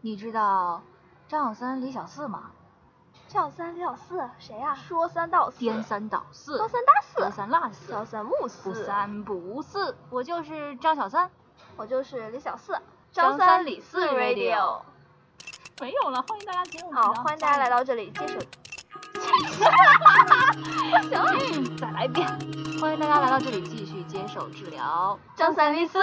你知道张小三李小四吗？张小三李小四谁呀、说三道四，颠三倒四，高三大隔四，三落四，小三木不，三不四，我就是张小三。我就是李小四，张三三李四四 radio 没有了，欢迎大家进入。好，欢迎大家来到这里接受。嗯，再来一遍。欢迎大家来到这里继续接受治疗。张三李四，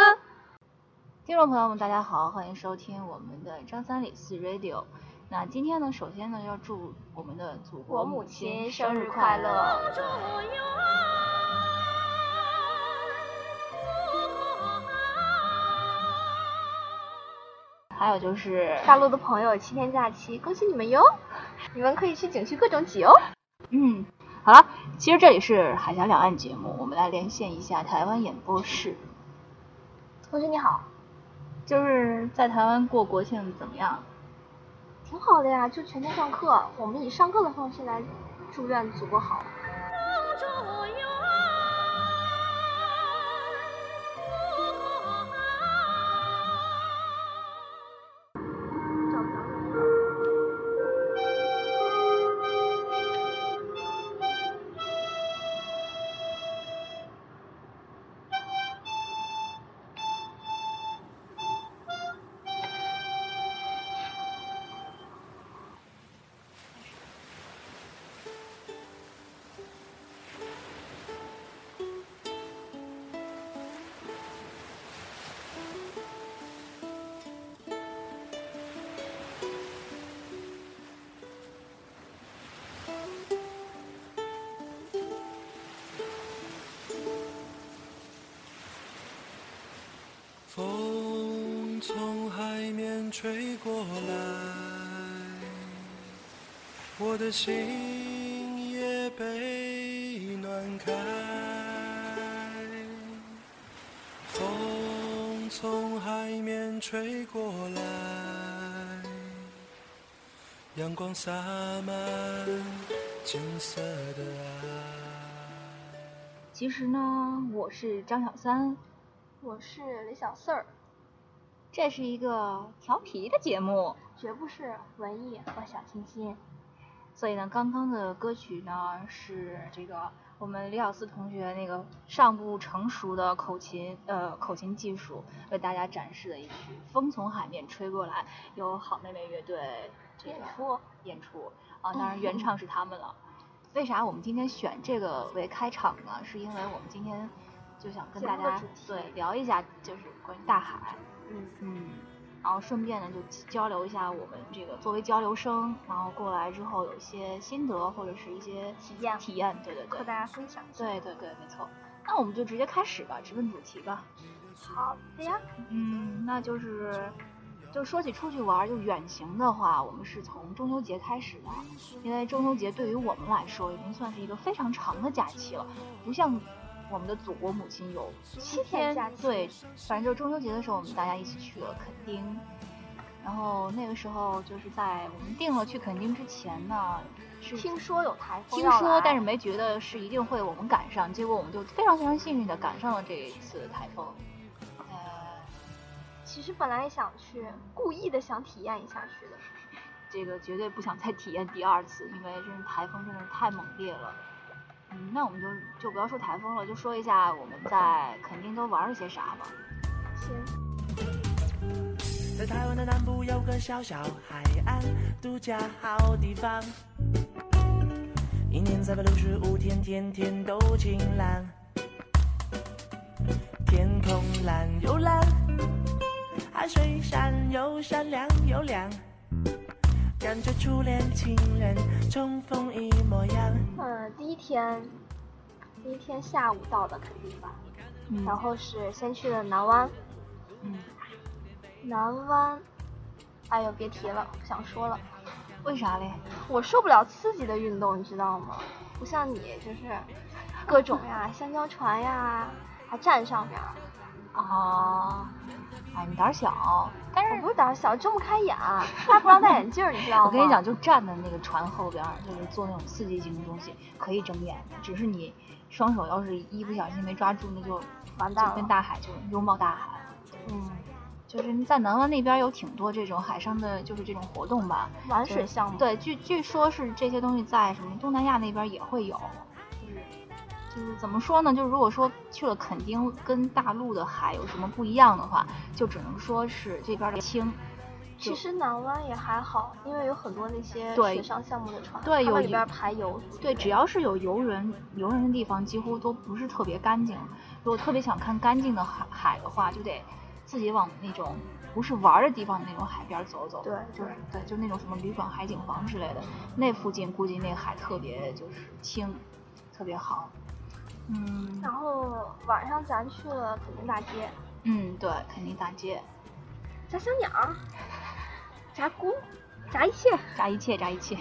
听众朋友们，大家好，欢迎收听我们的张三李四 Radio。那今天呢，首先呢要祝我们的祖国母亲亲生日快乐。还有就是，大陆的朋友七天假期，恭喜你们哟！你们可以去景区各种挤哦。嗯，好了，其实这里是海峡两岸节目，我们来连线一下台湾演播室。同学你好，就是在台湾过国庆怎么样？挺好的呀，就全天上课，我们以上课的方式来祝愿祖国好。找风从海面吹过来，我的心也被暖开。风从海面吹过来，阳光洒满金色的爱。其实呢，我是张小三，我是李小四儿，这是一个调皮的节目，绝不是文艺和小清新。所以呢，刚刚的歌曲呢是这个我们李小四同学那个尚不成熟的口琴呃口琴技术为大家展示的一曲《风从海面吹过来》，由好妹妹乐队这个演出演出啊，当然原唱是他们了。为啥我们今天选这个为开场呢？是因为我们今天就想跟大家对聊一下，就是关于大海，嗯，嗯，然后顺便呢就交流一下我们这个作为交流生，然后过来之后有一些心得或者是一些体验体验，对对对，和大家分享一下。对对对，没错。那我们就直接开始吧，直奔主题吧。好的呀，嗯，那就是，就说起出去玩儿，就远行的话，我们是从中秋节开始的，因为中秋节对于我们来说已经算是一个非常长的假期了，不像我们的祖国母亲有七天假期对，反正就是中秋节的时候，我们大家一起去了垦丁，然后那个时候就是在我们定了去垦丁之前呢，是听说有台风听说，但是没觉得是一定会我们赶上，结果我们就非常非常幸运的赶上了这一次台风。呃，其实本来也想去，故意的想体验一下去的。这个绝对不想再体验第二次，因为真是台风真的是太猛烈了。嗯，那我们就就不要说台风了，就说一下我们在垦丁都玩了些啥吧。行，在台湾的南部有个小小海岸，度假好地方。一年三百六十五天，天天都晴朗。天空蓝又蓝，海水闪又闪亮又亮，感觉初恋情人重逢一模样。嗯，第一天，第一天下午到的肯定吧，嗯然后是先去的南湾，嗯，南湾，哎呦别提了，不想说了，为啥嘞？我受不了刺激的运动，你知道吗？不像你，就是各种呀，香蕉船呀，还站上面儿。啊，哎，你胆儿小，但是我不是胆儿小，睁不开眼，他不让戴眼镜儿，你知道吗？我跟你讲，，就站在那个船后边儿，就是做那种刺激性的东西，可以睁眼的，只是你双手要是一不小心没抓住，那就完蛋了就跟大海就拥抱大海。嗯，就是在南湾那边有挺多这种海上的，就是这种活动吧。玩水项目。对，据据说是这些东西在什么东南亚那边也会有，就是就是怎么说呢？就是如果说去了垦丁跟大陆的海有什么不一样的话，就只能说是这边的轻。其实南湾也还好，因为有很多那些对水上项目的船，对有里边排油。对，只要是有游人游人的地方，几乎都不是特别干净。如果特别想看干净的海海的话，就得自己往那种不是玩的地方的那种海边走走。对就是对，就那种什么旅馆、海景房之类的，那附近估计那个海特别就是清，特别好。嗯然后晚上咱去了肯定大街，嗯，对，肯定大街，炸小鸟儿，炸菇，炸一切。炸一切，炸一切。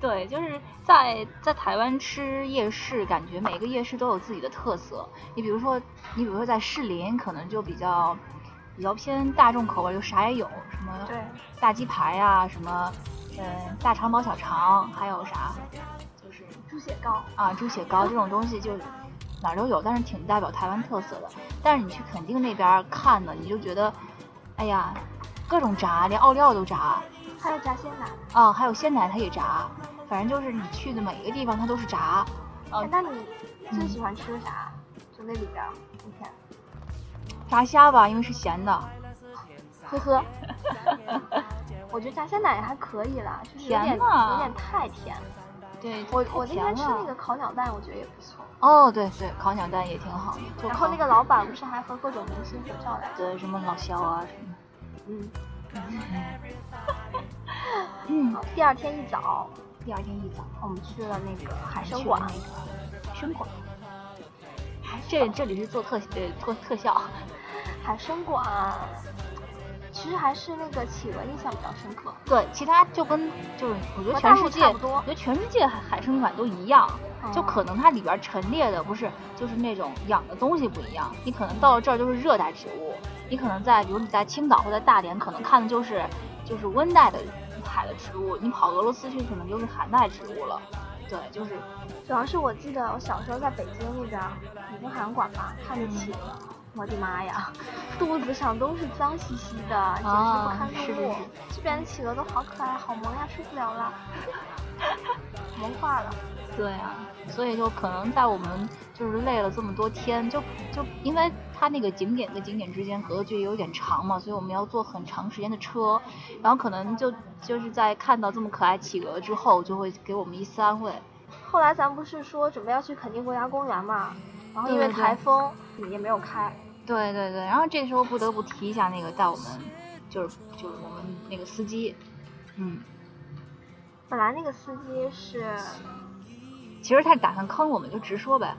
对，就是在在台湾吃夜市，感觉每个夜市都有自己的特色。你比如说，你比如说在士林，可能就比较比较偏大众口味，就啥也有，什么对，大鸡排啊，什么嗯大肠包小肠，还有啥就是猪血糕。啊猪血糕这种东西就哪儿都有，但是挺代表台湾特色的。但是你去垦丁那边看呢，你就觉得，哎呀，各种炸，连奥利奥都炸。还有炸鲜奶。啊，还有鲜奶它也炸，反正就是你去的每一个地方它都是炸。哎那你最喜欢吃啥？就那里边儿，你看，炸虾吧，因为是咸的。呵呵。我觉得炸鲜奶还可以啦，就是有点有点太甜。对，我我那天吃那个烤鸟蛋，我觉得也不错。哦，对对，烤鸟蛋也挺好的。就然后那个老板不是还和各种明星合照来着？对什么老肖啊什么。嗯。嗯，好第二天一早，第二天一早我们去了那个海参馆海参馆。这这里是做特呃做特效。海参馆，其实还是那个企鹅印象比较深刻。对，其他就跟就是我觉得全世界，差不多。我觉得全世界海海参馆都一样，就哦可能它里边陈列的不是就是那种养的东西不一样，你可能到了这儿就是热带植物，你可能在比如你在青岛或者在大连可能看的就是就是温带的海的植物，你跑俄罗斯去可能就是寒带植物了。对，就是。主要是我记得我小时候在北京那边儿北京海洋馆吧，看着企鹅，我的妈呀，肚子上都是脏兮兮的，简直不堪入目。这边的企鹅都好可爱，好萌呀，受不了了，萌化了。对啊，所以就可能在我们就是累了这么多天，就就因为它那个景点跟景点之间隔的距离有点长嘛，所以我们要坐很长时间的车，然后可能就就是在看到这么可爱企鹅之后，就会给我们一丝安慰。后来咱不是说准备要去垦丁国家公园嘛，然后因为台风也没有开。对对对，然后这时候不得不提一下那个带我们，就是就是我们那个司机，嗯，本来那个司机是其实他打算坑我们，就直说呗，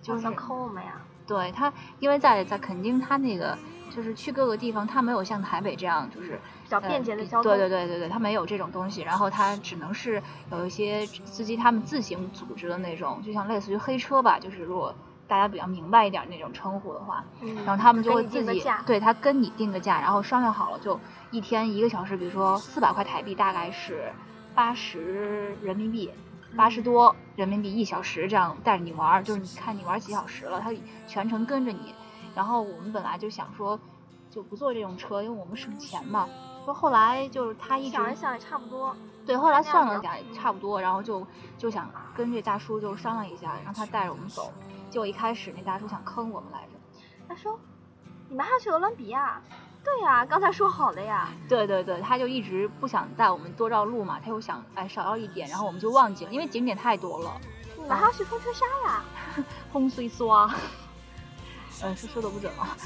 就是坑我们呀，对他，因为在在垦丁，他那个就是去各个地方，他没有像台北这样就是比较便捷的交通。对对对对对，他没有这种东西，然后他只能是有一些司机他们自行组织的那种，就像类似于黑车吧，就是如果大家比较明白一点那种称呼的话，嗯，然后他们就会自己对他跟你定个价，然后商量好了就一天一个小时，比如说四百块台币，大概是八十人民币。八十多人民币一小时，这样带着你玩儿，就是你看你玩几小时了，他全程跟着你。然后我们本来就想说，就不坐这种车，因为我们省钱嘛。说后来就是他一直想一想也差不多。对，后来算了比较点差不多，然后就就想跟这大叔就商量一下，让他带着我们走。结果一开始那大叔想坑我们来着。他说：“你们还要去哥伦比亚？”对呀，刚才说好的呀。对对对，他就一直不想带我们多绕路嘛，他又想哎少绕一点，然后我们就忘记了，因为景点太多了。你们还要去风车沙呀？风虽刷，呃，是说的不准啊。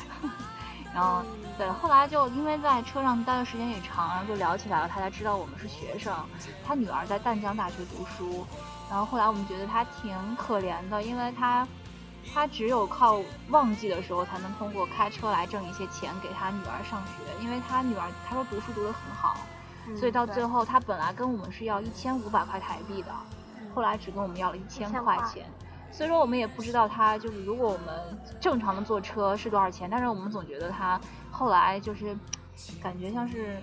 然后对，后来就因为在车上待的时间也长，然后就聊起来了，他才知道我们是学生，他女儿在淡江大学读书，然后后来我们觉得他挺可怜的，因为他他只有靠旺季的时候才能通过开车来挣一些钱给他女儿上学，因为他女儿他说读书读得很好，所以到最后，后他本来跟我们是要一千五百块台币的，后来只跟我们要了一千1000块块钱。所以说我们也不知道他就是如果我们正常的坐车是多少钱，但是我们总觉得他后来就是感觉像是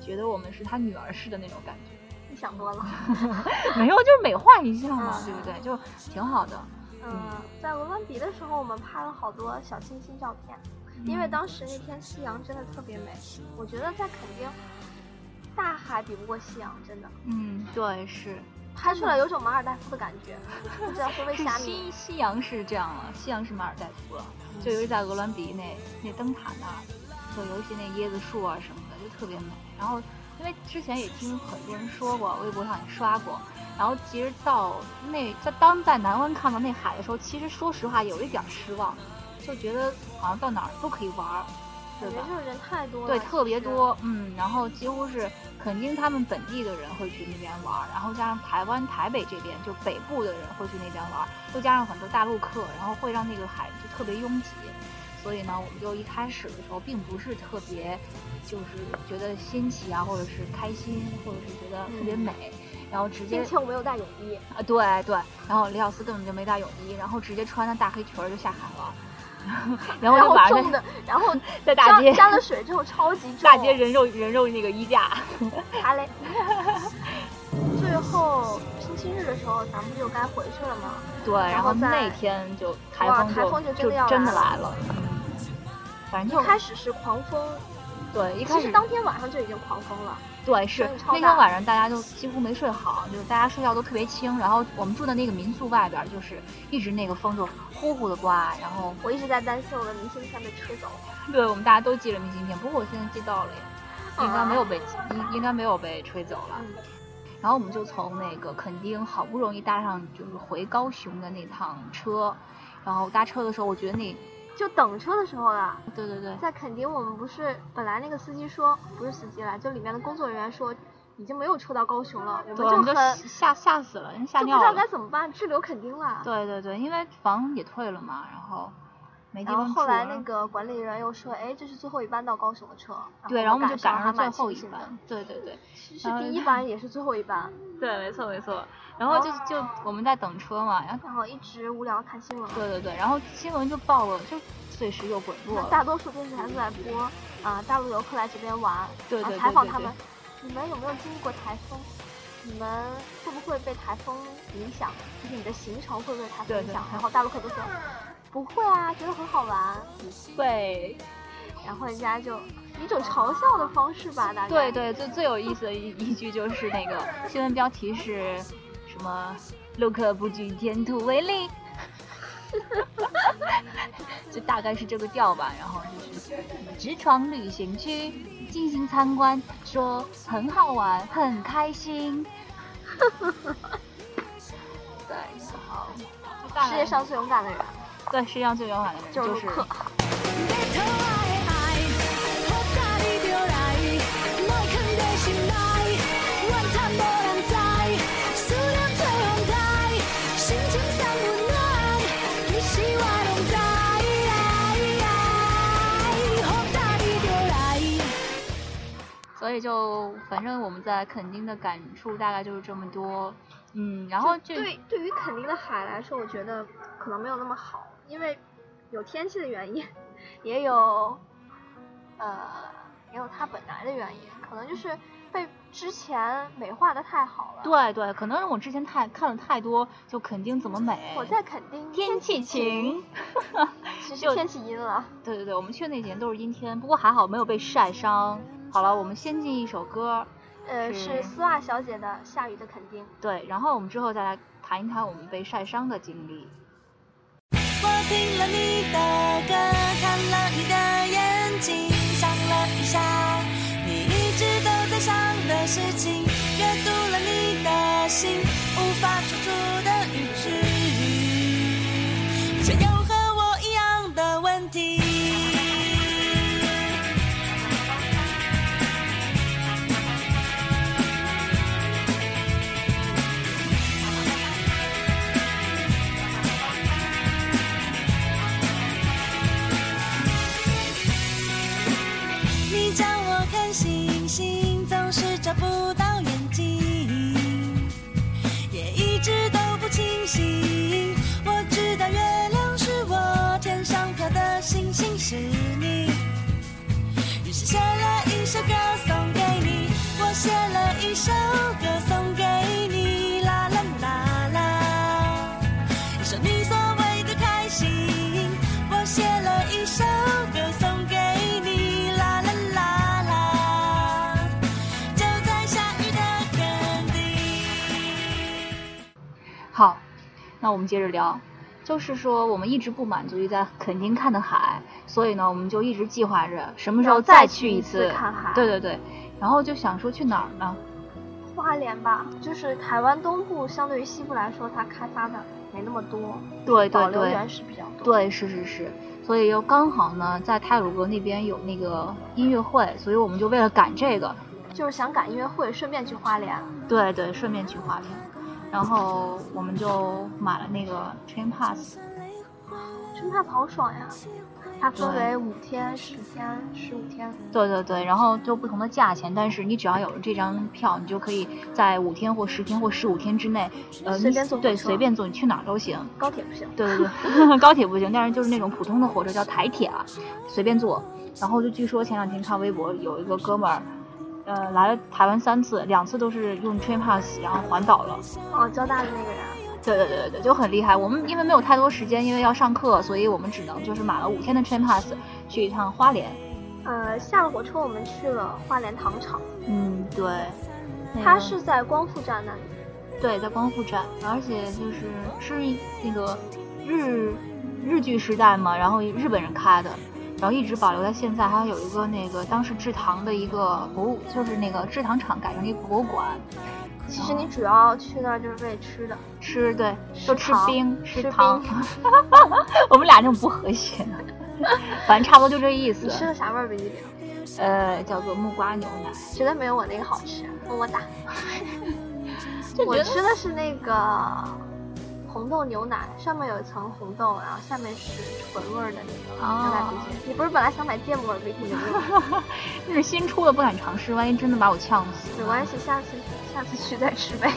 觉得我们是他女儿似的那种感觉，你想多了。没有就是美化一下嘛，嗯对不对？就挺好的。嗯，在伦敦比的时候，我们拍了好多小清新照片，因为当时那天夕阳真的特别美。我觉得在垦丁，大海比不过夕阳，真的。嗯，对，是。拍出来有种马尔代夫的感觉，不知道是为啥。西西洋是这样了，西洋是马尔代夫了，就尤其在鹅銮鼻那那灯塔那儿，就尤其那椰子树啊什么的，就特别美。然后因为之前也听很多人说过，微博上也刷过。然后其实到那在当在南湾看到那海的时候，其实说实话有一点失望，就觉得好像到哪儿都可以玩儿。对吧？就是人太多了。对，特别多，嗯，然后几乎是肯定他们本地的人会去那边玩，然后加上台湾台北这边就北部的人会去那边玩，又加上很多大陆客，然后会让那个海就特别拥挤，所以呢，我们就一开始的时候并不是特别，就是觉得新奇啊，或者是开心，或者是觉得特别美，然后直接。并且我没有带泳衣。啊，对对，然后李小斯根本就没带泳衣，然后直接穿着大黑裙就下海了。然后就把重的，然后 在大街加了水之后超级重，大街人肉人肉那个衣架。好嘞。最后星期日的时候，咱们就该回去了嘛。对，然后那天就台风就就真的来了。反正一开始是狂风，对，一开始当天晚上就已经狂风了。对，是那天晚上大家都几乎没睡好，就是大家睡觉都特别轻。然后我们住的那个民宿外边，就是一直那个风就呼呼的刮。然后我一直在担心我的明信片被吹走。对，我们大家都寄了明信片，不过我现在寄到了，应该没有被应应该没有被吹走了。然后我们就从那个垦丁好不容易搭上就是回高雄的那趟车，然后搭车的时候，我觉得那。就等车的时候了，对对对，在垦丁我们不是本来那个司机说不是司机了，就里面的工作人员说已经没有车到高雄了，我们就很吓吓死了，人吓尿了，就不知道该怎么办，滞留垦丁了。对对对，因为房也退了嘛，然后没地方。然后后来那个管理员又说，哎，这是最后一班到高雄的车。对，然后我们就赶上最后一班。对对对，其实第一班也是最后一班。对，没错没错。然后就就我们在等车嘛，然后然后一直无聊看新闻。对对对，然后新闻就报了就。碎石又滚落。大多数电视台都在播啊，大陆游客来这边玩，对对采访他们，你们有没有经历过台风？你们会不会被台风影响？就是你的行程会不会台风影响？然后大陆客都说不会啊，觉得很好玩。会。然后人家就一种嘲笑的方式吧，大概。对对，最最有意思的一 一句就是那个新闻标题是什么？陆客不惧天土为力。就大概是这个调吧，然后就是直闯旅行区进行参观，说很好玩，很开心。对，好，世界上最勇敢的人，对，世界上最勇敢的人就是。所以就反正我们在垦丁的感触大概就是这么多，嗯，然后对对于垦丁的海来说，我觉得可能没有那么好，因为有天气的原因，也有呃也有它本来的原因，可能就是被之前美化的太好了。对对，可能是我之前太看了太多，就肯定怎么美。我在肯定天气晴，其实天气阴了。对对对，我们去的那几天都是阴天，不过还好没有被晒伤。好了，我们先进一首歌，呃，是丝袜小姐的《下雨的肯定》。对，然后我们之后再来谈一谈我们被晒伤的经历。我听了你的歌，看了你的眼睛，想了一下，你一直都在想的事情，阅读了你的心，那我们接着聊，就是说我们一直不满足于在垦丁看的海，所以呢，我们就一直计划着什么时候再去去一次次看海对对对，然后就想说去哪儿呢？花莲吧，就是台湾东部相对于西部来说，它开发的没那么多，对对对保留原始比较多。对，是是是，所以又刚好呢，在泰鲁阁那边有那个音乐会，所以我们就为了赶这个，就是想赶音乐会，顺便去花莲。对对，顺便去花莲，然后我们就买了那个 train pass，train pass 好爽呀！它分为五天、十天、十五天。对对对，然后就不同的价钱，但是你只要有了这张票，你就可以在五天或十天或十五天之内，呃，随便坐对随便坐，你去哪儿都行。高铁不行。对对对，高铁不行，但是就是那种普通的火车叫台铁啊，随便坐。然后就据说前两天看微博有一个哥们儿，呃，来了台湾三次，两次都是用 train pass，然后环岛了。哦，交大的那个人。对对对对对，就很厉害。我们因为没有太多时间，因为要上课，所以我们只能就是买了五天的 train pass 去一趟花莲。呃，下了火车我们去了花莲糖厂，嗯，对。那个它是在光复站那里。对，在光复站，而且就是是那个日日据时代嘛，然后日本人开的，然后一直保留在现在，还有一个那个当时制糖的一个博物，就是那个制糖厂改成一个博物馆，其实你主要去那儿就是为吃的。吃对，就吃冰吃糖，我们俩这种不和谐呢，反正差不多就这意思你。吃的啥味儿冰激凌？呃，叫做木瓜牛奶，绝对没有我那个好吃，么么哒。我吃的是那个红豆牛奶，上面有一层红豆，然后下面是纯味儿的那个牛奶冰淇淋。你不是本来想买芥末的冰淇淋吗？那 是新出的，不敢尝试，万一真的把我呛死。没关系，下次下次去再吃呗。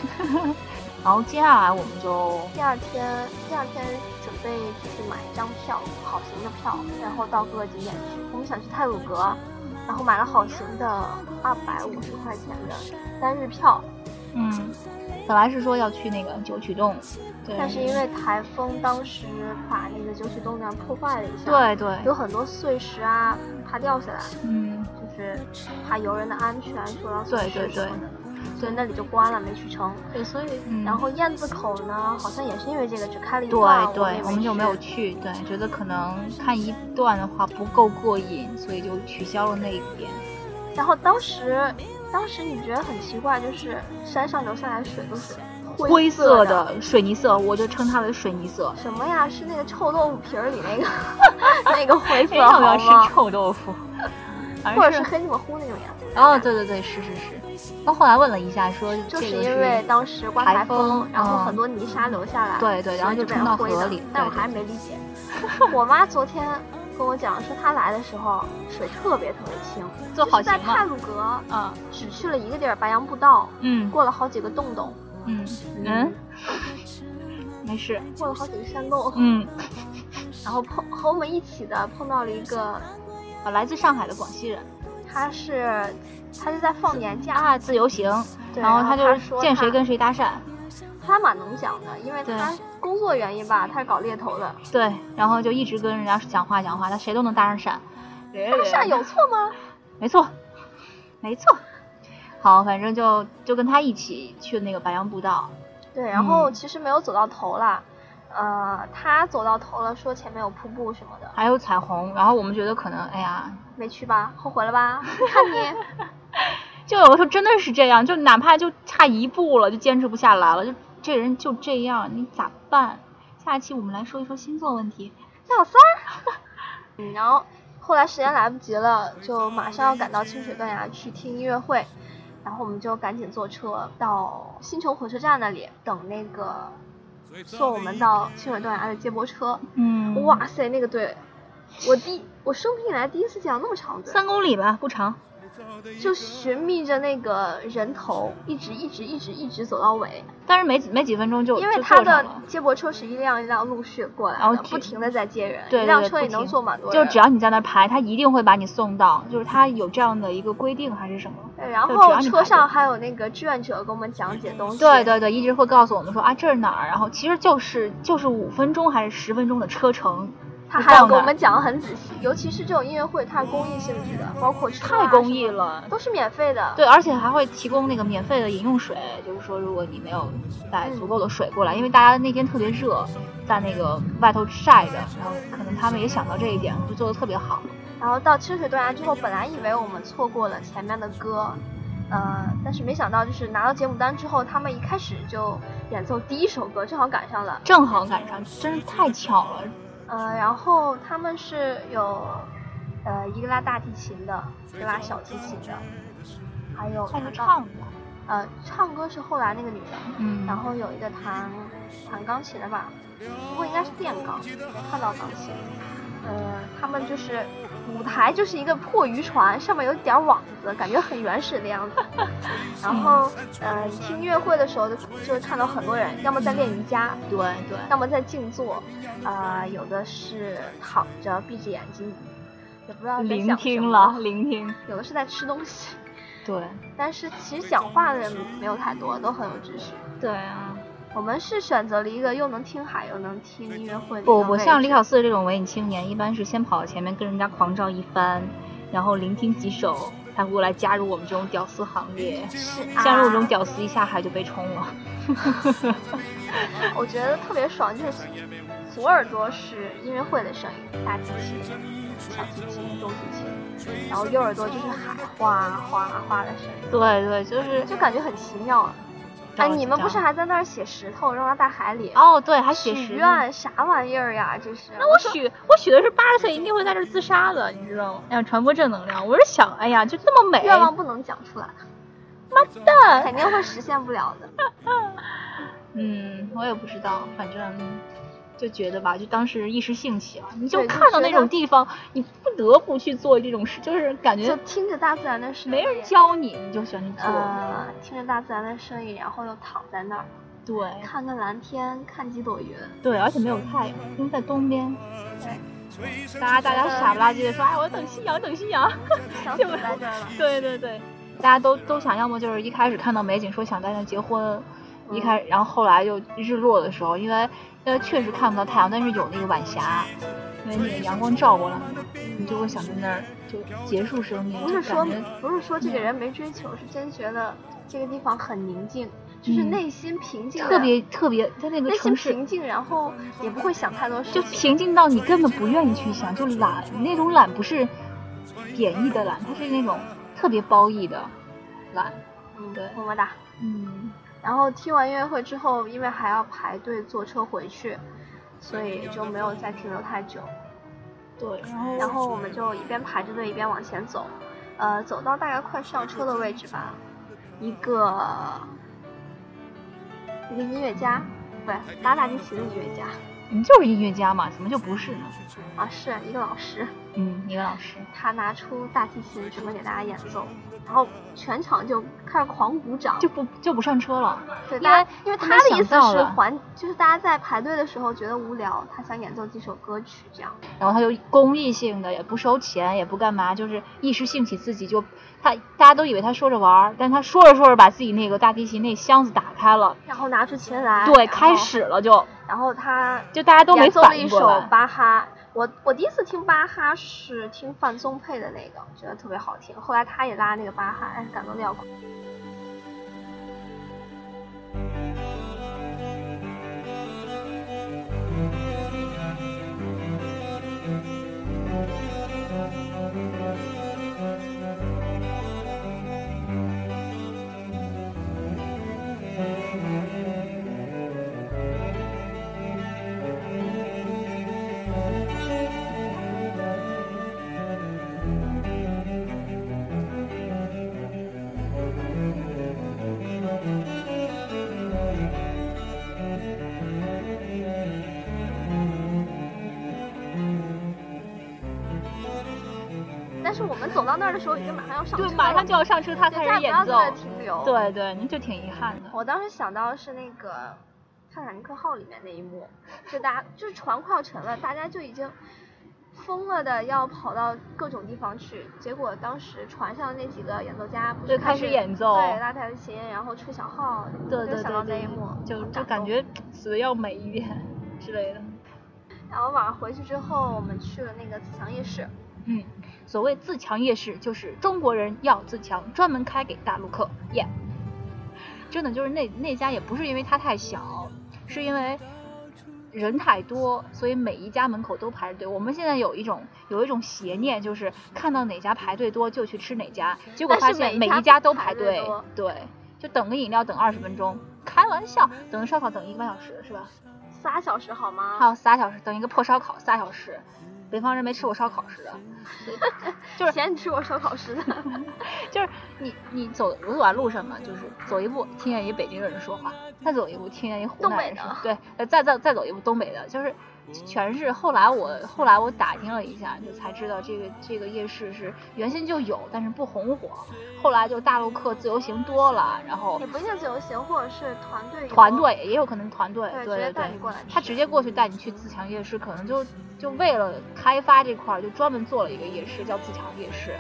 然后接下来我们就 第二天，第二天准备去买一张票，好行的票，然后到各个景点去。我们想去泰鲁阁，然后买了好行的二百五十块钱的单日票，嗯，本来是说要去那个九曲洞，对，但是因为台风当时把那个九曲洞那儿破坏了一下，，对对，有很多碎石啊，怕掉下来，嗯，就是怕游人的安全受到损对对对失什么的，所以那里就关了，没去成。对，所以嗯，然后燕子口呢，好像也是因为这个只开了一对段，对，我们就没有去。对，觉得可能看一段的话不够过瘾，所以就取消了那一边。然后当时，当时你觉得很奇怪，就是山上流下来的水都是灰色色的水泥色，我就称它为水泥色。什么呀？是那个臭豆腐皮儿里那个 那个灰色，好吗吃臭豆腐？反或者正是黑芝麻糊那种颜色。哦，对对对，是是是。那后来问了一下，说就是这个因为当时刮台台风，然后嗯很多泥沙流下来，对对然后就冲到河里但我还是没理解。我妈昨天跟我讲说，她来的时候水特别特别清，做好就是在行嘛。泰鲁阁嗯只去了一个地儿白杨步道，嗯过了好几个洞洞，嗯嗯，没事。过了好几个山洞，嗯，然后碰和我们一起的碰到了一个，呃，来自上海的广西人。他是他是在放年假，啊，自由行，然后他就是见谁跟谁搭讪，他蛮能讲的，因为他工作原因吧，他是搞猎头的，对，然后就一直跟人家讲话讲话，他谁都能搭上讪。搭讪有错吗？没错，没错。好，反正就就跟他一起去那个白杨步道。对，然后嗯其实没有走到头啦，呃，他走到头了，说前面有瀑布什么的，还有彩虹，然后我们觉得可能，哎呀，没去吧？后悔了吧？看你，就有的时候真的是这样，就哪怕就差一步了，就坚持不下来了，就这人就这样，你咋办？下一期我们来说一说星座问题。小三儿。嗯，然后后来时间来不及了，就马上要赶到清水断崖去听音乐会，然后我们就赶紧坐车到新城火车站那里等那个送我们到清水断崖的接驳车。嗯哇塞，那个队，我第我生平以来第一次见到那么长的队，三公里吧，不长。就寻觅着那个人头，一直一直一直一直走到尾，但是没没几分钟就就因为他的。接驳车是一辆一辆陆续过来的，然后不停的在接人，对对一辆车也能坐满多人。就只要你在那排，他一定会把你送到，就是他有这样的一个规定还是什么？对，然后车上还有那个志愿者给我们讲解东西。对对对，一直会告诉我们说啊这是哪儿，然后其实就是就是五分钟还是十分钟的车程，他还要给我们讲的很仔细，尤其是这种音乐会，它是公益性质的，包括啊太公益了。都是免费的。对，而且还会提供那个免费的饮用水，就是说如果你没有带足够的水过来，因为大家那天特别热，在那个外头晒着，然后可能他们也想到这一点，就做的特别好。然后到清水断崖之后，本来以为我们错过了前面的歌，呃，但是没想到就是拿到节目单之后，他们一开始就演奏第一首歌，正好赶上了。正好赶上，真是太巧了。呃，然后他们是有呃一个拉大提琴的，一个拉小提琴的，还有唱的，呃唱歌是后来那个女的，嗯，然后有一个弹弹钢琴的吧，不过应该是电钢，看到钢琴。呃，他们就是舞台就是一个破渔船，上面有点网子，感觉很原始的样子。然后呃，听音乐会的时候就就看到很多人，要么在练瑜伽，对对，要么在静坐，呃，有的是躺着闭着眼睛，也不知道在聆听了，聆听，有的是在吃东西，对但是其实讲话的人没有太多，都很有秩序。对啊。我们是选择了一个又能听海又能听音乐会的不不，个位置像李小四这种文艺青年，一般是先跑到前面跟人家狂照一番，然后聆听几首，才会过来加入我们这种屌丝行列。是啊像我这种啊屌丝一下海就被冲了。我觉得特别爽，就是左耳朵是音乐会的声音，大提琴、小提琴、中提琴，然后右耳朵就是海哗哗哗的声音，对对，就是就感觉很奇妙。哎，你们不是还在那儿写石头扔到大海里？哦，对，还写许愿啥玩意儿呀？这是。那我许我许的是八十岁一定会在这儿自杀的，你知道吗？哎呀传播正能量。我是想，哎呀，就这么美，愿望不能讲出来，妈蛋！肯定会实现不了的。嗯，我也不知道，反正就觉得吧，就当时一时兴起啊，你就看到那种地方，你不得不去做这种事，就是感觉就觉听着大自然的声音，没人教你，你就想去做。呃，听着大自然的声音，然后又躺在那儿，对看个蓝天，看几朵云。对，而且没有太阳，因为在东边，对，大家大家傻不拉几的说，哎，我要等夕阳，等夕阳。就没在这儿了。对对对，大家都都想要么就是一开始看到美景说想在那结婚，一开然后后来就日落的时候，因为因为确实看不到太阳，但是有那个晚霞，因为那个阳光照过来，你就会想在那儿就结束生命，不是说不是说这个人没追求，是真觉得这个地方很宁静，就是嗯内心平静的，特别特别在那个内心城市平静，然后也不会想太多事就情。平静到你根本不愿意去想，就懒，那种懒不是贬义的懒，它是那种特别褒义的懒，嗯，对么么哒。嗯。然后听完音乐会之后，因为还要排队坐车回去，所以就没有再停留太久。对，然后然后我们就一边排着队一边往前走，呃，走到大概快上车的位置吧，一个一个音乐家，不是拉大提琴的音乐家你就是音乐家嘛，怎么就不是呢？啊，是一个老师，嗯，一个老师，他拿出大提琴准备给大家演奏，然后全场就开始狂鼓掌，就不就不上车了。对，因大家为因为他的意思是还，就是大家在排队的时候觉得无聊，他想演奏几首歌曲这样。然后他就公益性的，也不收钱，也不干嘛，就是一时兴起自己就他大家都以为他说着玩儿，但他说着说着把自己那个大提琴那箱子打开了，然后拿出钱来，对，开，始了就然后他就大家都没演奏了反一首。巴哈。我我第一次听巴哈是听范松沛的那个，觉得特别好听。后来他也拉那个巴哈，哎，感动的要哭。的时候，已经马上要上车了，对，马上就要上车，他就开始演奏停留。，对对，那就挺遗憾的。我当时想到的是那个《泰坦尼克号》里面那一幕，就大家 就是船快要沉了，大家就已经疯了的要跑到各种地方去。结果当时船上的那几个演奏家不是开始始演奏对，拉大提琴，然后吹小号，对对我就想到那一幕，就感就感觉死的要美一点之类的。然后晚上回去之后，我们去了那个自强夜市。嗯，所谓自强夜市，就是中国人要自强，专门开给大陆客，耶、真的就是那那家也不是因为它太小，是因为人太多，所以每一家门口都排着队。我们现在有一种有一种邪念，就是看到哪家排队多就去吃哪家，结果发现每一家都不排排队对，就等个饮料等二十分钟，开玩笑，等个烧烤等一个半小时是吧？仨小时好吗？还有仨小时，等一个破烧烤仨小时，北方人没吃过烧烤似的。就是嫌你吃过烧烤似的。就是你你走我走在路上嘛，就是走一步听见一北京人说话，再走一步听见一湖南人东北的，说对，呃再再再走一步东北的，就是全是。后来我后来我打听了一下，就才知道这个这个夜市是原先就有，但是不红火。后来就大陆客自由行多了，然后也不一定自由行，或者是团队。团队也有可能团队，对直接对对带你过来他直接过去带你去自强夜市，可能就就为了开发这块儿，就专门做了一个夜市，叫自强夜市。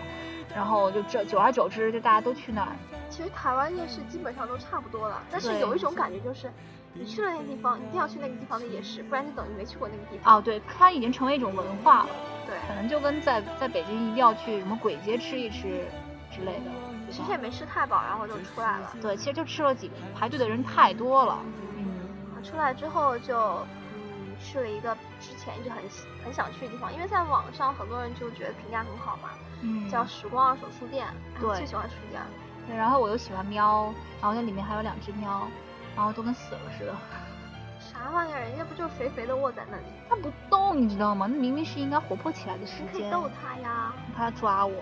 然后就这久而久之，就大家都去那儿。其实台湾夜市基本上都差不多了，但是有一种感觉就是，你去了那个地方，一定要去那个地方的夜市，不然就等于没去过那个地方。哦，对，它已经成为一种文化了，对，可能就跟在在北京一定要去什么簋街吃一吃之类的。其实也没吃太饱，然后就出来了。对，其实就吃了几个，排队的人太多了。嗯，出来之后就嗯去了一个之前一直很很想去的地方，因为在网上很多人就觉得评价很好嘛，嗯叫时光二手书店。对最喜欢书店了。对，然后我又喜欢喵，然后那里面还有两只喵，然后都跟死了似的。啥玩意儿？人家不就肥肥的卧在那里？它不动，你知道吗？那明明是应该活泼起来的时间。你可以逗它呀。它抓我。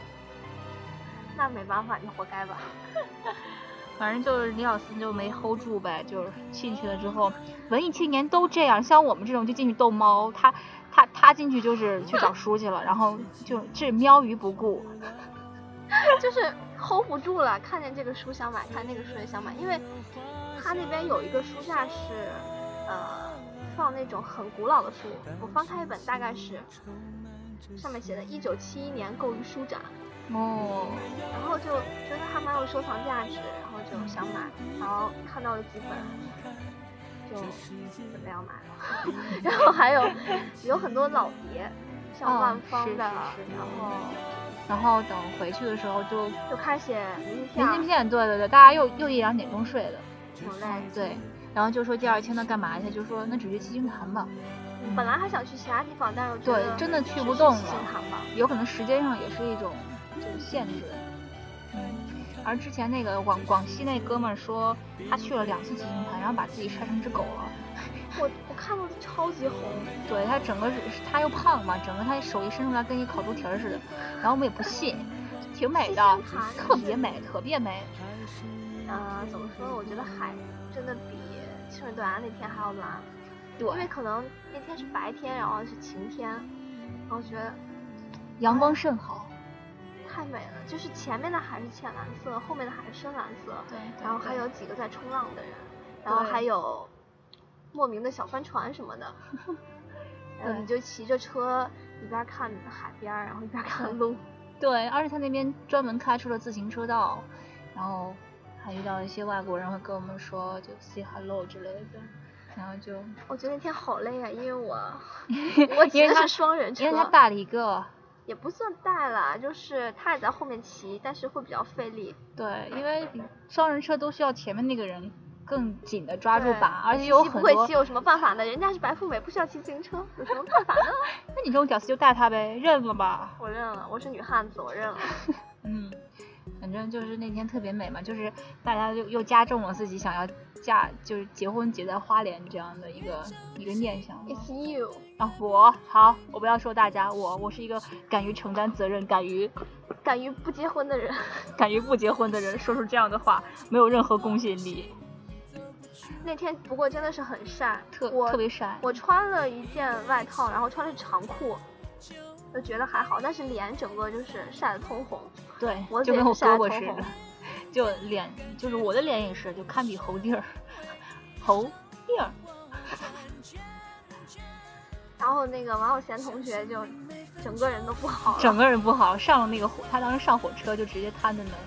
那没办法，你活该吧。反正就是李老师就没 hold 住呗，就是进去了之后，文艺青年都这样，像我们这种就进去逗猫，他他他进去就是去找书去了，然后就这喵于不顾。就是 hold 不住了，看见这个书想买，看那个书也想买，因为他那边有一个书架是，呃，放那种很古老的书。我翻开一本，大概是上面写的“一九七一年购于书展”，哦，然后就觉得还蛮有收藏价值，然后就想买，然后看到了几本，就准备要买了。然后还有有很多老碟，像哦万芳的，是是是然后然后等回去的时候就就开始写明信片，明信片，对对对，大家又又一两点钟睡了，挺累。对，然后就说第二天呢干嘛去？就说那只去七星潭吧，本来还想去其他地方，但是对真的去不动了潭吧。有可能时间上也是一种就是限制。嗯，而之前那个广广西那哥们儿说，他去了两次七星潭，然后把自己晒成只狗了。我我看到超级红，对他整个是他又胖嘛，整个他手一伸出来跟一烤猪蹄儿似的，然后我们也不信，挺美的特别美，特别美。呃，怎么说呢？我觉得海真的比清水断崖那天还要蓝，对因为可能那天是白天，然后是晴天，然后觉得阳光甚好。太美了。就是前面的海是浅蓝色，后面的海是深蓝色，对对然后还有几个在冲浪的人，然后还有莫名的小帆船什么的。你就骑着车一边看海边，然后一边看路。对，而且他那边专门开出了自行车道，然后还遇到一些外国人会跟我们说就 say hello 之类的，然后就我觉得那天好累啊，因为我 我我骑的是双人车，因为他带了一个，也不算带了，就是他也在后面骑，但是会比较费力。对，因为双人车都需要前面那个人更紧的抓住把，而且骑有很多不会骑，有什么办法呢？人家是白富美，不需要骑自行车，有什么办法呢？那你这种屌丝就带他呗，认了吧。我认了，我是女汉子，我认了。嗯，反正就是那天特别美嘛，就是大家又又加重了自己想要嫁就是结婚结在花莲这样的一个一个念想。It's you，啊，我好，我不要说大家，我我是一个敢于承担责任、敢于 敢于不结婚的人。敢于不结婚的人，说出这样的话没有任何公信力，那天不过真的是很晒，特我特别晒。我穿了一件外套，然后穿了长裤，就觉得还好，但是脸整个就是晒得通红。对我，就跟我胳膊似的 就脸就是我的脸也是，就堪比猴弟儿，猴弟儿。然后那个王小贤同学就整个人都不好了，整个人不好，上了那个火，他当时上火车就直接瘫在那儿，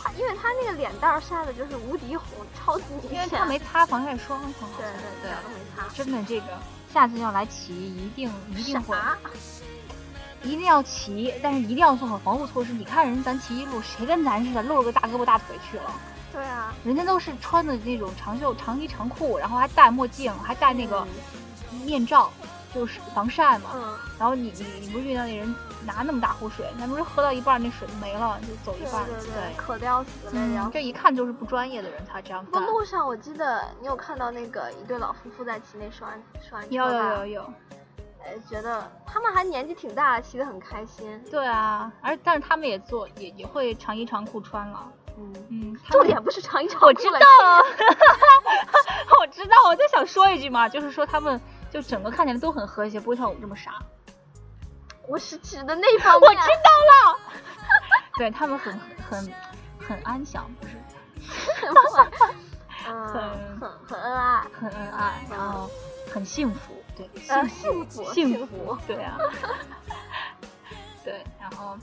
他因为他那个脸蛋儿晒的就是无敌红，超级明显。因为他没擦防晒霜，对对对对，都没擦。真的这个下次要来骑，一定一定会，啥？一定要骑，但是一定要做好防护措施。你看人咱骑一路，谁跟咱似的露了个大胳膊大腿去了？对啊，人家都是穿的那种长袖长衣长裤，然后还戴墨镜，还戴那个面罩，就是防晒嘛。嗯，然后你你你不是遇到那人拿那么大壶水，那不是喝到一半那水就没了，就走一对半。对对，渴的要死，累的要嗯，这一看就是不专业的人才这样不干。路上我记得你有看到那个一对老夫妇在骑那双双有有？有有，哎，觉得他们还年纪挺大的，骑得很开心。对啊，而但是他们也做也也会长衣长裤穿了，嗯，嗯，重点不是长衣长裤我知道了，，我知道，我就想说一句嘛，就是说他们就整个看起来都很和谐，不会像我们这么傻。我是指的那方面。我知道了，对他们很很很安详，不是嗯，很很很恩爱。很恩爱，然后很幸福，对，呃幸福幸福幸幸福对啊，对，然后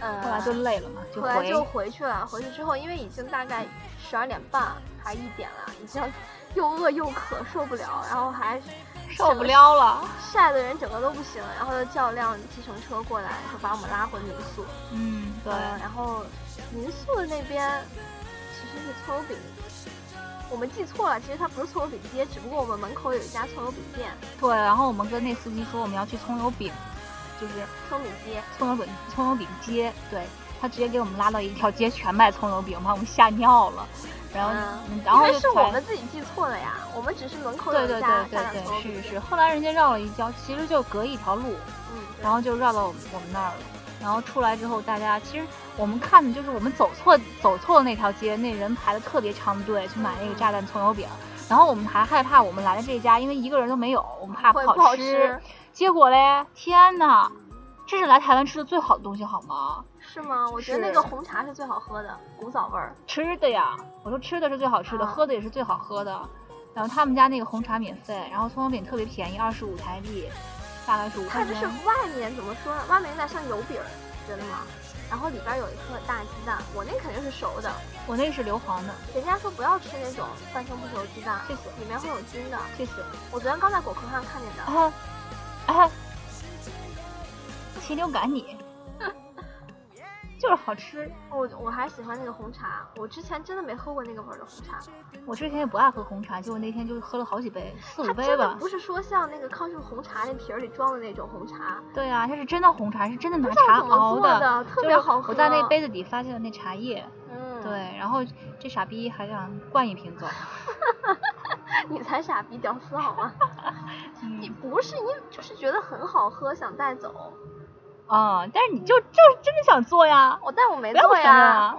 呃，后来就累了嘛，就回后来就回去了。回去之后，因为已经大概十二点半还一点了，已经又饿又渴，受不了，然后还受不了了，晒的人整个都不行，然后就叫辆计程车过来，就把我们拉回民宿。嗯，对，嗯然后民宿的那边其实是葱油饼，我们记错了，其实它不是葱油饼街，只不过我们门口有一家葱油饼店，对，然后我们跟那司机说我们要去葱油饼，就是葱饼街。葱油饼葱油饼街，对他直接给我们拉到一条街全卖葱油饼，把我们吓尿了。然后，嗯然后是我们自己记错了呀，我们只是门口有对对一家对对对，下两葱油饼是是是。后来人家绕了一跤，其实就隔一条路，嗯，然后就绕到我们我们那儿了。然后出来之后，大家其实我们看的就是我们走错走错了那条街，那人排的特别长的队去买那个炸弹葱油饼。然后我们还害怕我们来的这家，因为一个人都没有，我们怕不好吃结果嘞，天呐，这是来台湾吃的最好的东西好吗？是吗？我觉得那个红茶是最好喝的，古早味儿。吃的呀，我说吃的是最好吃的，啊喝的也是最好喝的。然后他们家那个红茶免费，然后葱油饼特别便宜，二十五台币，大概是五块钱它就是。外面怎么说呢？外面有点像油饼儿，觉得吗？然后里边有一颗大鸡蛋，我那肯定是熟的。我那个是硫磺的，人家说不要吃那种半生不熟的鸡蛋，谢谢里面会有菌的。谢谢！我昨天刚在果壳上看见的。啊啊！禽流感你，就是好吃。我我还喜欢那个红茶，我之前真的没喝过那个味儿的红茶。我之前也不爱喝红茶，结果那天就喝了好几杯，四五杯吧。不是说像那个康师傅红茶那瓶儿里装的那种红茶，对啊，它是真的红茶，是真的拿茶熬做的特别好喝我在那杯子底发现了那茶叶，嗯，，对，然后这傻逼还想灌一瓶走。你才傻逼屌丝好吗？你嗯不是你就是觉得很好喝想带走，啊、但是你就就是真的想做呀，我但我没不要做呀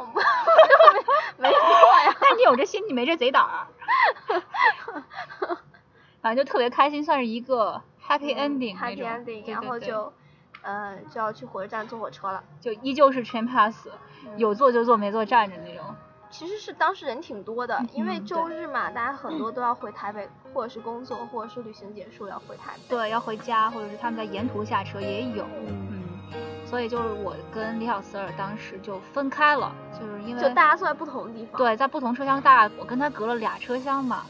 没 没做呀。但你有这心，你没这贼胆儿。反正就特别开心，算是一个 happy ending happy。ending，然对对对后就，呃，就要去火车站坐火车了。就依旧是 train pass，嗯有坐就坐，没坐站着那种。其实是当时人挺多的，因为嗯周日嘛，大家很多 都要回台北，或者是工作，或者是旅行结束要回台北。对，要回家，或者是他们在沿途下车也有，所以就是我跟李小四儿当时就分开了，就是因为就大家坐在不同的地方。，对在不同车厢，大我跟他隔了俩车厢嘛，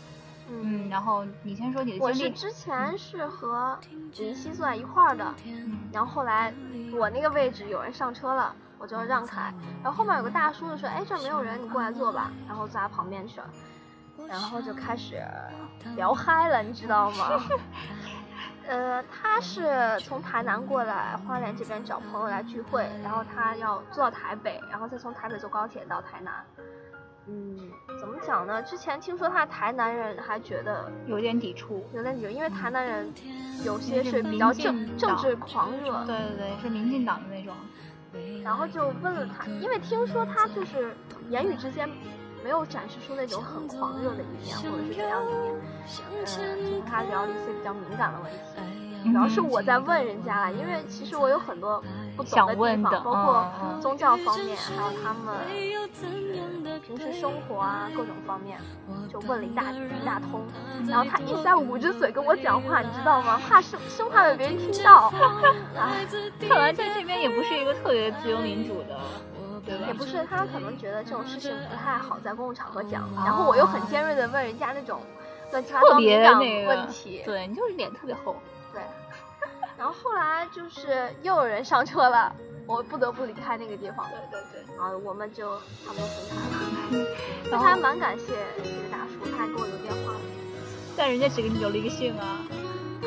嗯嗯，然后你先说你的经历，我是。之前是和林夕坐在一块儿的，嗯然后后来我那个位置有人上车了，我就让开，然后后面有个大叔就说，哎，这儿没有人，你过来坐吧，然后坐他旁边去了，然后就开始聊嗨了，你知道吗？呃，他是从台南过来花莲这边找朋友来聚会，然后他要坐到台北，然后再从台北坐高铁到台南。嗯，怎么讲呢？之前听说他是台南人，还觉得有点抵触，有点抵触，因为台南人有些是是比较政政治狂热，对对对，是民进党的那种，然后就问了他，因为听说他就是言语之间没有展示出那种很狂热的一面，或者是怎样的一面，呃，就和他聊了一些比较敏感的问题，主要是我在问人家了，因为其实我有很多不懂的地想问的方，包括宗教方面，还有他们平时生活啊各种方面，就问了一大一大通，然后他一直在捂着嘴跟我讲话，你知道吗？怕生生怕被别人听到，哎。看来在这边也不是一个特别自由民主的？也不是，他可能觉得这种事情不太好在公共场合讲，然后我又很尖锐的问人家那种乱七八糟敏感那个问题。对你就是脸特别厚。对，然后后来就是又有人上车了，我不得不离开那个地方。对对对。然后我们就差不多分开了。然后但他还蛮感谢这个大叔，他还给我留电话了。但人家只给你留了一个信啊。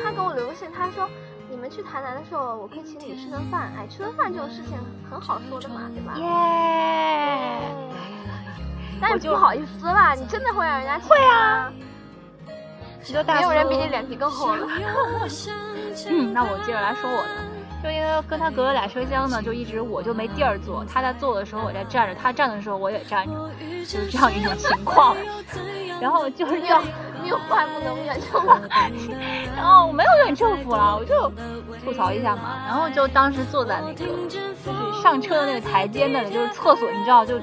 他给我留个信，他说你们去台南的时候，我可以请你吃顿饭。哎，吃顿饭这种事情很好说的嘛，对吧？耶！但是不好意思啦，你真的会让人家请会啊没有人比你脸皮更厚了。嗯，那我接着来说我的，就因为跟他隔了俩车厢呢，就一直我就没地儿坐，他在坐的时候我在站着，他站的时候我也站着，就是这样一种情况。然后就是命要，命坏不能免正我。然后我没有远政府了，我就吐槽一下嘛。然后就当时坐在那个就是上车的那个台阶那里，就是厕所，你知道，就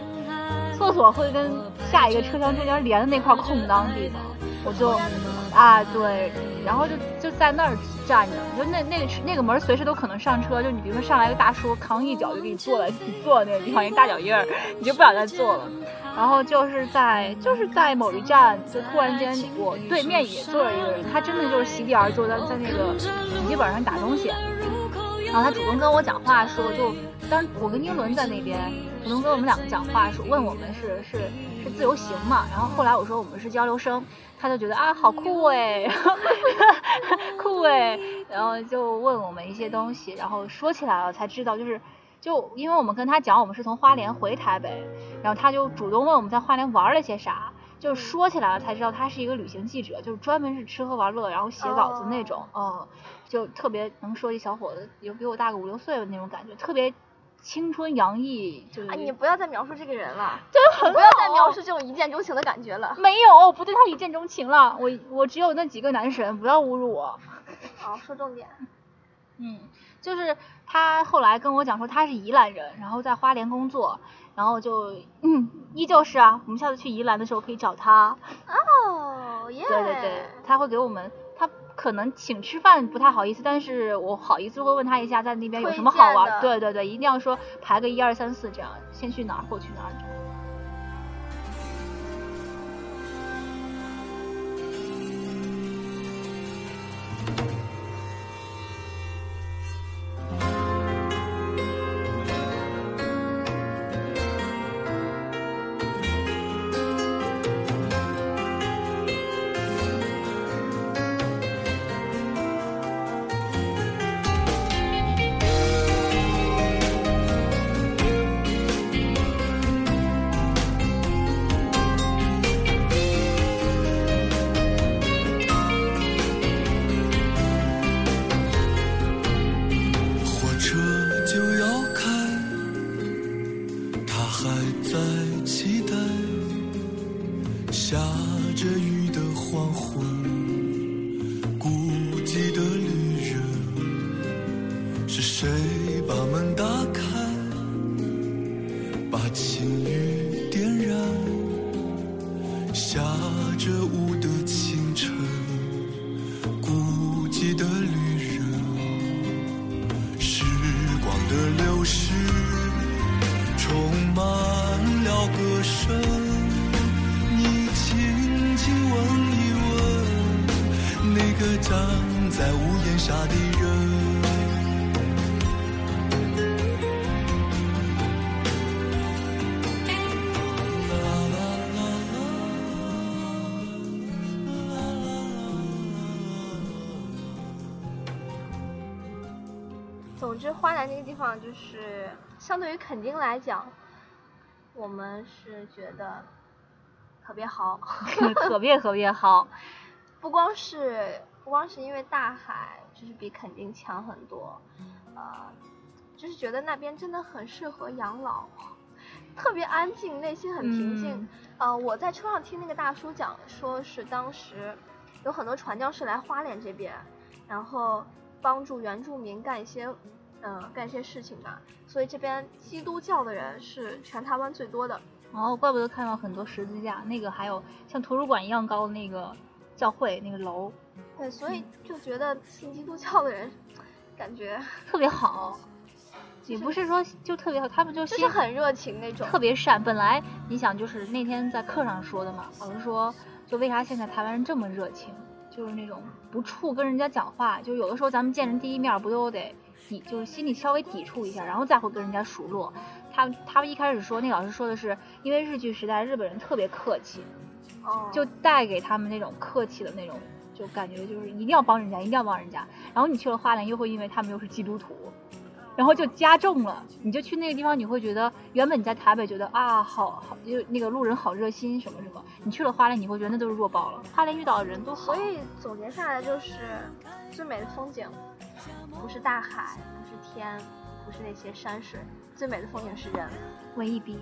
厕所会跟下一个车厢中间连的那块空当地方，我就啊对，然后就就在那儿站着，就那那个那个门随时都可能上车，就你比如说上来个大叔扛一脚就给你坐在 坐那个地方一个大脚印儿，你就不想再坐了。然后就是在就是在某一站，就突然间我对面也坐着一个人，他真的就是席地而坐，在在那个笔记本上打东西。然后他主动跟我讲话说，就当我跟英伦在那边，可能跟我们两个讲话说，问我们是是是自由行嘛。然后后来我说我们是交流生，他就觉得啊好酷哎，然 后酷哎，然后就问我们一些东西，然后说起来了才知道就是。就因为我们跟他讲我们是从花莲回台北，然后他就主动问我们在花莲玩了些啥，就说起来了才知道他是一个旅行记者，就是专门是吃喝玩乐，然后写稿子那种，嗯，就特别能说一小伙子，有比我大个五六岁的那种感觉，特别青春洋溢，就是、啊，你不要再描述这个人了，真的很不要再描述这种一见钟情的感觉了。没有，不对他一见钟情了，我我只有那几个男神，不要侮辱我。好，说重点。嗯，就是他后来跟我讲说他是宜兰人，然后在花莲工作，然后就嗯，依旧是啊，我们下次去宜兰的时候可以找他。哦耶！对对对，他会给我们，他可能请吃饭不太好意思，但是我好意思会问他一下在那边有什么好玩。对对对，一定要说排个一二三四这样，先去哪儿后去哪儿。总之，花莲那个地方就是相对于垦丁来讲，我们是觉得特别好。特别特别好。不光是不光是因为大海就是比垦丁强很多，呃，就是觉得那边真的很适合养老，特别安静，内心很平静。嗯呃，我在车上听那个大叔讲，说是当时有很多传教士来花莲这边，然后帮助原住民干一些。呃，干一些事情吧，所以这边基督教的人是全台湾最多的。哦，怪不得看到很多十字架，那个还有像图书馆一样高的那个教会那个楼，对，所以就觉得信基督教的人，感觉特别好。也不是说就特别好，他们就就是心很热情那种。特别善。本来你想就是那天在课上说的嘛，老师说，就为啥现在台湾人这么热情，就是那种不怵跟人家讲话，就有的时候咱们见人第一面不都得抵，就是心里稍微抵触一下，然后再会跟人家熟络。他他们一开始说，那老师说的是，因为日据时代日本人特别客气，哦，就带给他们那种客气的那种，就感觉就是一定要帮人家，一定要帮人家。然后你去了花莲，又会因为他们又是基督徒，然后就加重了。你就去那个地方，你会觉得原本你在台北觉得啊，好好就那个路人好热心什么什么，你去了花莲，你会觉得那都是弱爆了。花莲遇到的人都好所，以总结下来就是，最美的风景不是大海，不是天，不是那些山水，最美的风景是人。文艺逼。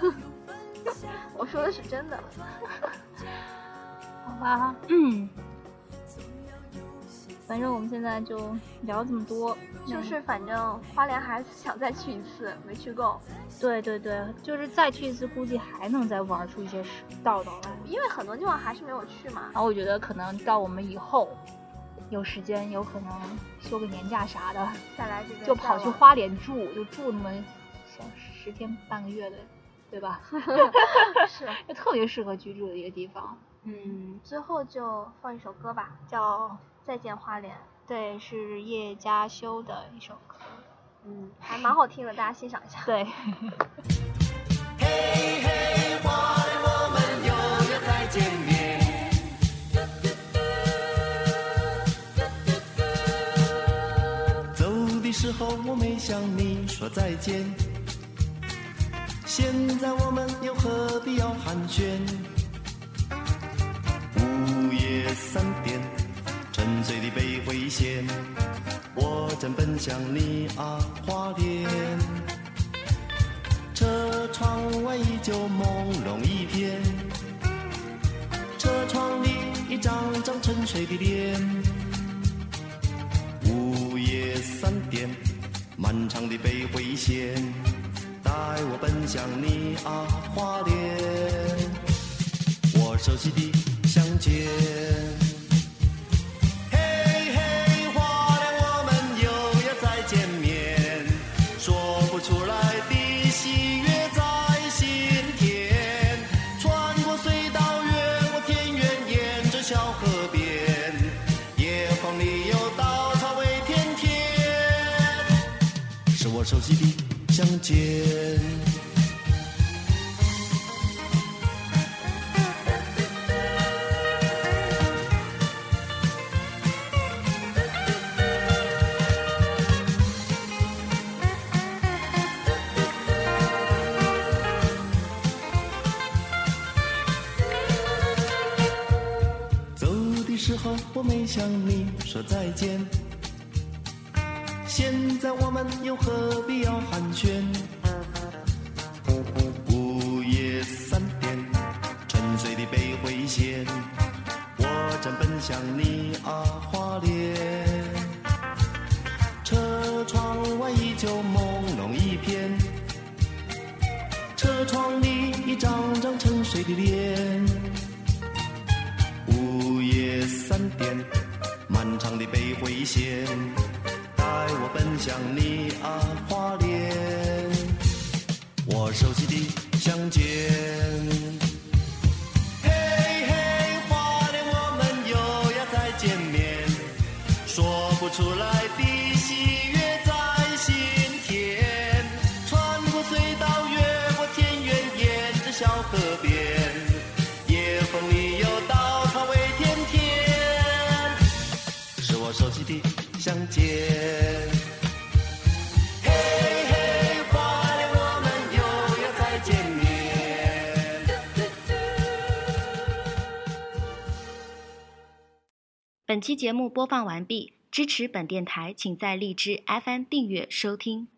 我说的是真的。好吧，嗯，反正我们现在就聊这么多，就是反正花莲还是想再去一次，没去够，对对对，就是再去一次，估计还能再玩出一些道道来。因为很多地方还是没有去嘛。然后我觉得可能到我们以后有时间，有可能休个年假啥的，再来这边就跑去花莲住，就住那么小十天半个月的，对吧？是，就特别适合居住的一个地方，嗯，最后就放一首歌吧，叫《再见花莲》。对，是叶嘉修的一首歌。嗯，还蛮好听的，大家欣赏一下。对，嘿嘿，花莲，我们又要再见面。走的时候我没向你说再见，现在我们又何必要寒暄？午夜三点，沉睡的北回线，我正奔向你啊，花莲。车窗外依旧朦胧一片，车窗里一张张沉睡的脸。午夜三点，漫长的北回线，带我奔向你啊，花莲，我熟悉的乡间。是我熟悉的乡间。走的时候我没向你说再见，现在我们又何必要寒暄？午夜三点，沉睡的北回线，我正奔向你啊，花莲。车窗外依旧朦胧一片，车窗里一张张沉睡的脸。午夜三点，漫长的北回线，带我奔向你啊，花莲，我熟悉的乡间。见面。本期节目播放完毕，支持本电台，请在荔枝 FM 订阅收听。